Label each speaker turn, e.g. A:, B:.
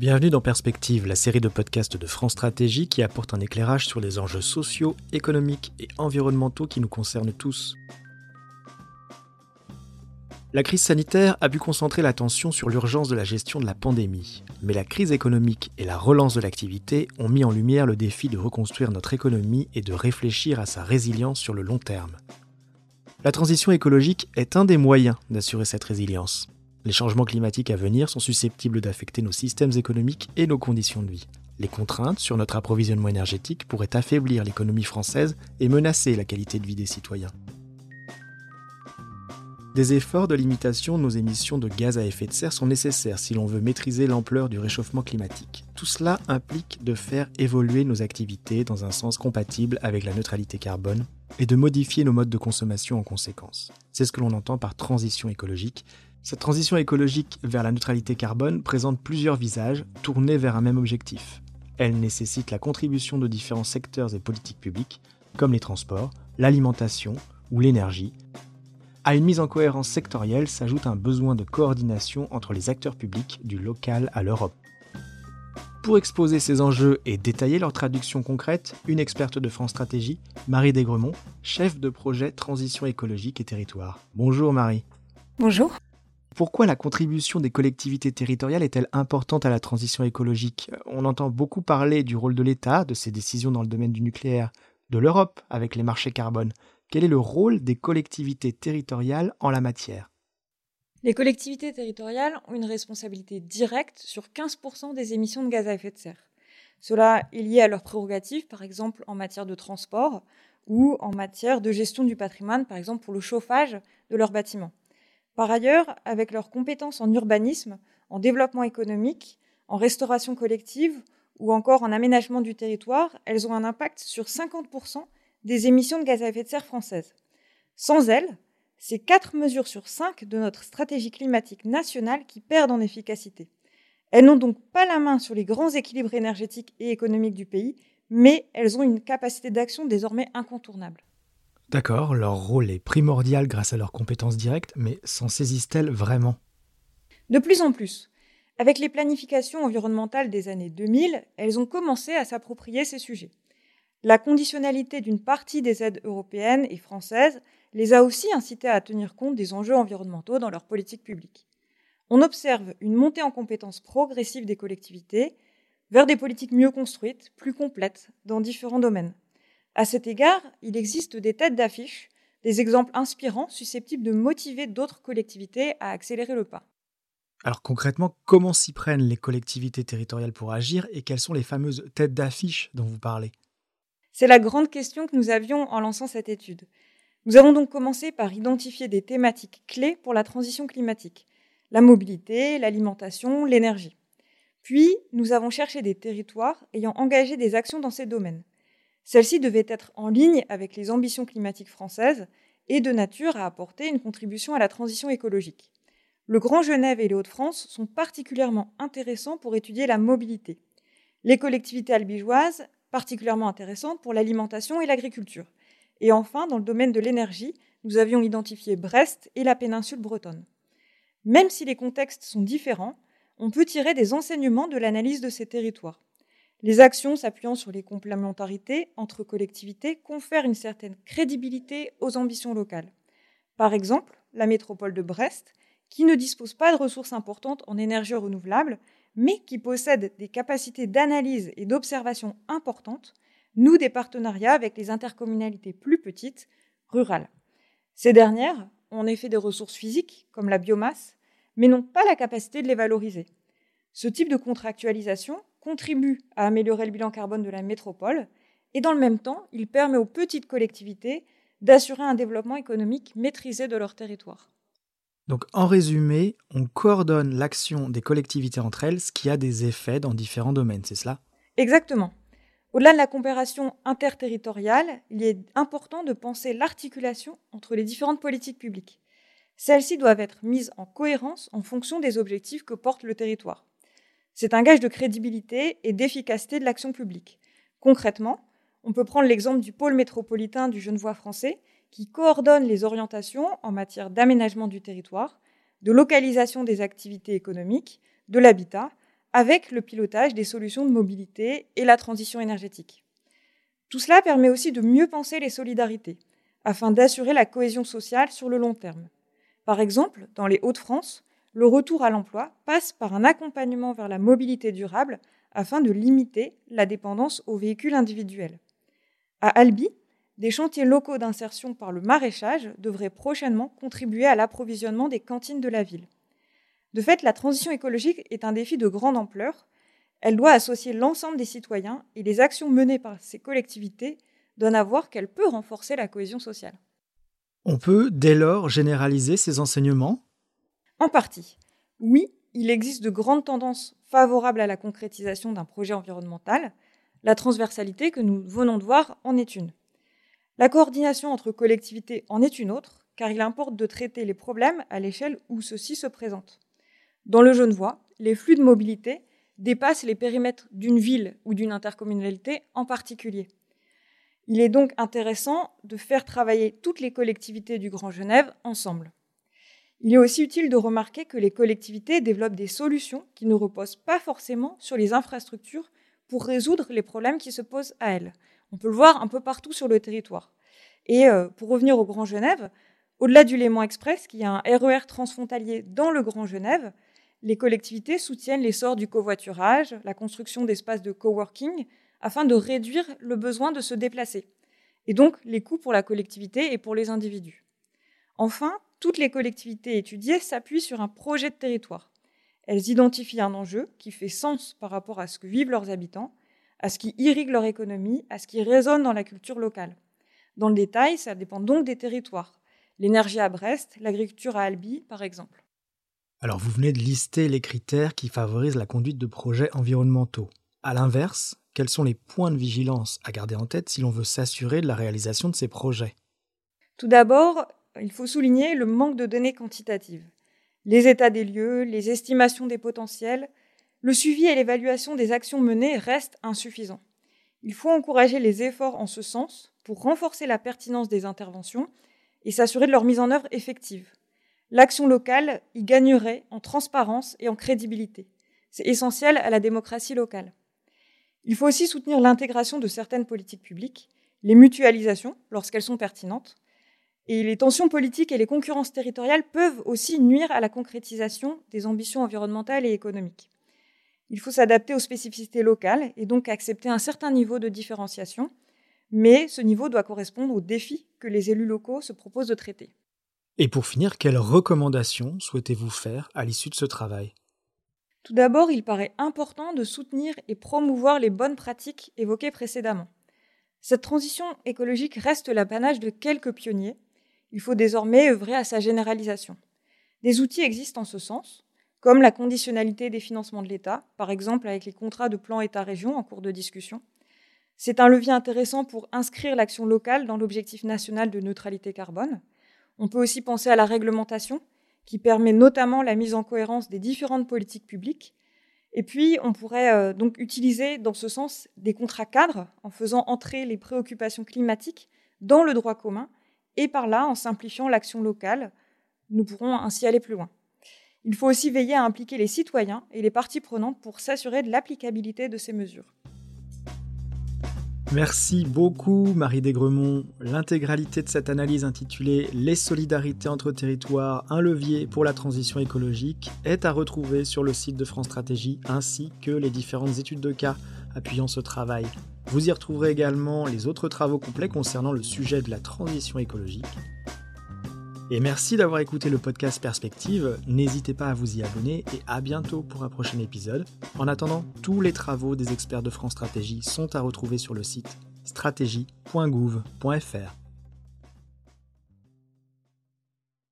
A: Bienvenue dans Perspective, la série de podcasts de France Stratégie qui apporte un éclairage sur les enjeux sociaux, économiques et environnementaux qui nous concernent tous. La crise sanitaire a pu concentrer l'attention sur l'urgence de la gestion de la pandémie, mais la crise économique et la relance de l'activité ont mis en lumière le défi de reconstruire notre économie et de réfléchir à sa résilience sur le long terme. La transition écologique est un des moyens d'assurer cette résilience. Les changements climatiques à venir sont susceptibles d'affecter nos systèmes économiques et nos conditions de vie. Les contraintes sur notre approvisionnement énergétique pourraient affaiblir l'économie française et menacer la qualité de vie des citoyens. Des efforts de limitation de nos émissions de gaz à effet de serre sont nécessaires si l'on veut maîtriser l'ampleur du réchauffement climatique. Tout cela implique de faire évoluer nos activités dans un sens compatible avec la neutralité carbone et de modifier nos modes de consommation en conséquence. C'est ce que l'on entend par transition écologique cette transition écologique vers la neutralité carbone présente plusieurs visages tournés vers un même objectif. Elle nécessite la contribution de différents secteurs et politiques publiques, comme les transports, l'alimentation ou l'énergie. À une mise en cohérence sectorielle s'ajoute un besoin de coordination entre les acteurs publics, du local à l'Europe. Pour exposer ces enjeux et détailler leur traduction concrète, une experte de France Stratégie, Marie Desgremont, chef de projet Transition écologique et territoire. Bonjour Marie.
B: Bonjour.
A: Pourquoi la contribution des collectivités territoriales est-elle importante à la transition écologique? On entend beaucoup parler du rôle de l'État, de ses décisions dans le domaine du nucléaire, de l'Europe avec les marchés carbone. Quel est le rôle des collectivités territoriales en la matière?
B: Les collectivités territoriales ont une responsabilité directe sur 15% des émissions de gaz à effet de serre. Cela est lié à leurs prérogatives, par exemple en matière de transport ou en matière de gestion du patrimoine, par exemple pour le chauffage de leurs bâtiments. Par ailleurs, avec leurs compétences en urbanisme, en développement économique, en restauration collective ou encore en aménagement du territoire, elles ont un impact sur 50% des émissions de gaz à effet de serre françaises. Sans elles, c'est 4 mesures sur 5 de notre stratégie climatique nationale qui perdent en efficacité. Elles n'ont donc pas la main sur les grands équilibres énergétiques et économiques du pays, mais elles ont une capacité d'action désormais incontournable.
A: D'accord, leur rôle est primordial grâce à leurs compétences directes, mais s'en saisissent-elles vraiment?
B: De plus en plus. Avec les planifications environnementales des années 2000, elles ont commencé à s'approprier ces sujets. La conditionnalité d'une partie des aides européennes et françaises les a aussi incitées à tenir compte des enjeux environnementaux dans leur politique publique. On observe une montée en compétences progressive des collectivités vers des politiques mieux construites, plus complètes, dans différents domaines. À cet égard, il existe des têtes d'affiche, des exemples inspirants susceptibles de motiver d'autres collectivités à accélérer le pas.
A: Alors concrètement, comment s'y prennent les collectivités territoriales pour agir et quelles sont les fameuses têtes d'affiche dont vous parlez?
B: C'est la grande question que nous avions en lançant cette étude. Nous avons donc commencé par identifier des thématiques clés pour la transition climatique, la mobilité, l'alimentation, l'énergie. Puis, nous avons cherché des territoires ayant engagé des actions dans ces domaines. Celle-ci devait être en ligne avec les ambitions climatiques françaises et de nature à apporter une contribution à la transition écologique. Le Grand Genève et les Hauts-de-France sont particulièrement intéressants pour étudier la mobilité. Les collectivités albigeoises, particulièrement intéressantes pour l'alimentation et l'agriculture. Et enfin, dans le domaine de l'énergie, nous avions identifié Brest et la péninsule bretonne. Même si les contextes sont différents, on peut tirer des enseignements de l'analyse de ces territoires. Les actions s'appuyant sur les complémentarités entre collectivités confèrent une certaine crédibilité aux ambitions locales. Par exemple, la métropole de Brest, qui ne dispose pas de ressources importantes en énergie renouvelable, mais qui possède des capacités d'analyse et d'observation importantes, noue des partenariats avec les intercommunalités plus petites, rurales. Ces dernières ont en effet des ressources physiques, comme la biomasse, mais n'ont pas la capacité de les valoriser. Ce type de contractualisation contribue à améliorer le bilan carbone de la métropole et dans le même temps, il permet aux petites collectivités d'assurer un développement économique maîtrisé de leur territoire.
A: Donc en résumé, on coordonne l'action des collectivités entre elles, ce qui a des effets dans différents domaines, c'est cela?
B: Exactement. Au-delà de la coopération interterritoriale, il est important de penser l'articulation entre les différentes politiques publiques. Celles-ci doivent être mises en cohérence en fonction des objectifs que porte le territoire. C'est un gage de crédibilité et d'efficacité de l'action publique. Concrètement, on peut prendre l'exemple du pôle métropolitain du Genevois français qui coordonne les orientations en matière d'aménagement du territoire, de localisation des activités économiques, de l'habitat, avec le pilotage des solutions de mobilité et la transition énergétique. Tout cela permet aussi de mieux penser les solidarités, afin d'assurer la cohésion sociale sur le long terme. Par exemple, dans les Hauts-de-France, le retour à l'emploi passe par un accompagnement vers la mobilité durable afin de limiter la dépendance aux véhicules individuels. À Albi, des chantiers locaux d'insertion par le maraîchage devraient prochainement contribuer à l'approvisionnement des cantines de la ville. De fait, la transition écologique est un défi de grande ampleur. Elle doit associer l'ensemble des citoyens et les actions menées par ces collectivités donnent à voir qu'elle peut renforcer la cohésion sociale.
A: On peut dès lors généraliser ces enseignements
B: En partie. Oui, il existe de grandes tendances favorables à la concrétisation d'un projet environnemental. La transversalité que nous venons de voir en est une. La coordination entre collectivités en est une autre, car il importe de traiter les problèmes à l'échelle où ceux-ci se présentent. Dans le Genevois, les flux de mobilité dépassent les périmètres d'une ville ou d'une intercommunalité en particulier. Il est donc intéressant de faire travailler toutes les collectivités du Grand Genève ensemble. Il est aussi utile de remarquer que les collectivités développent des solutions qui ne reposent pas forcément sur les infrastructures pour résoudre les problèmes qui se posent à elles. On peut le voir un peu partout sur le territoire. Et euh, pour revenir au Grand Genève, au-delà du Léman Express, qui a un RER e transfrontalier dans le Grand Genève, les collectivités soutiennent l'essor du covoiturage, la construction d'espaces de coworking, afin de réduire le besoin de se déplacer, et donc les coûts pour la collectivité et pour les individus. Enfin, toutes les collectivités étudiées s'appuient sur un projet de territoire. Elles identifient un enjeu qui fait sens par rapport à ce que vivent leurs habitants, à ce qui irrigue leur économie, à ce qui résonne dans la culture locale. Dans le détail, ça dépend donc des territoires. L'énergie à Brest, l'agriculture à Albi, par exemple.
A: Alors vous venez de lister les critères qui favorisent la conduite de projets environnementaux. À l'inverse, quels sont les points de vigilance à garder en tête si l'on veut s'assurer de la réalisation de ces projets?
B: Tout d'abord, il faut souligner le manque de données quantitatives. Les états des lieux, les estimations des potentiels, le suivi et l'évaluation des actions menées restent insuffisants. Il faut encourager les efforts en ce sens pour renforcer la pertinence des interventions et s'assurer de leur mise en œuvre effective l'action locale y gagnerait en transparence et en crédibilité. C'est essentiel à la démocratie locale. Il faut aussi soutenir l'intégration de certaines politiques publiques, les mutualisations lorsqu'elles sont pertinentes, et les tensions politiques et les concurrences territoriales peuvent aussi nuire à la concrétisation des ambitions environnementales et économiques. Il faut s'adapter aux spécificités locales et donc accepter un certain niveau de différenciation, mais ce niveau doit correspondre aux défis que les élus locaux se proposent de traiter.
A: Et pour finir, quelles recommandations souhaitez-vous faire à l'issue de ce travail?
B: Tout d'abord, il paraît important de soutenir et promouvoir les bonnes pratiques évoquées précédemment. Cette transition écologique reste l'apanage de quelques pionniers. Il faut désormais œuvrer à sa généralisation. Des outils existent en ce sens, comme la conditionnalité des financements de l'État, par exemple avec les contrats de plan État-région en cours de discussion. C'est un levier intéressant pour inscrire l'action locale dans l'objectif national de neutralité carbone. On peut aussi penser à la réglementation, qui permet notamment la mise en cohérence des différentes politiques publiques. Et puis, on pourrait euh, donc utiliser dans ce sens des contrats cadres en faisant entrer les préoccupations climatiques dans le droit commun et par là, en simplifiant l'action locale, nous pourrons ainsi aller plus loin. Il faut aussi veiller à impliquer les citoyens et les parties prenantes pour s'assurer de l'applicabilité de ces mesures.
A: Merci beaucoup Marie Desgremont. L'intégralité de cette analyse intitulée Les solidarités entre territoires, un levier pour la transition écologique est à retrouver sur le site de France Stratégie ainsi que les différentes études de cas appuyant ce travail. Vous y retrouverez également les autres travaux complets concernant le sujet de la transition écologique et merci d'avoir écouté le podcast Perspective. N'hésitez pas à vous y abonner et à bientôt pour un prochain épisode. En attendant, tous les travaux des experts de France Stratégie sont à retrouver sur le site stratégie.gouv.fr.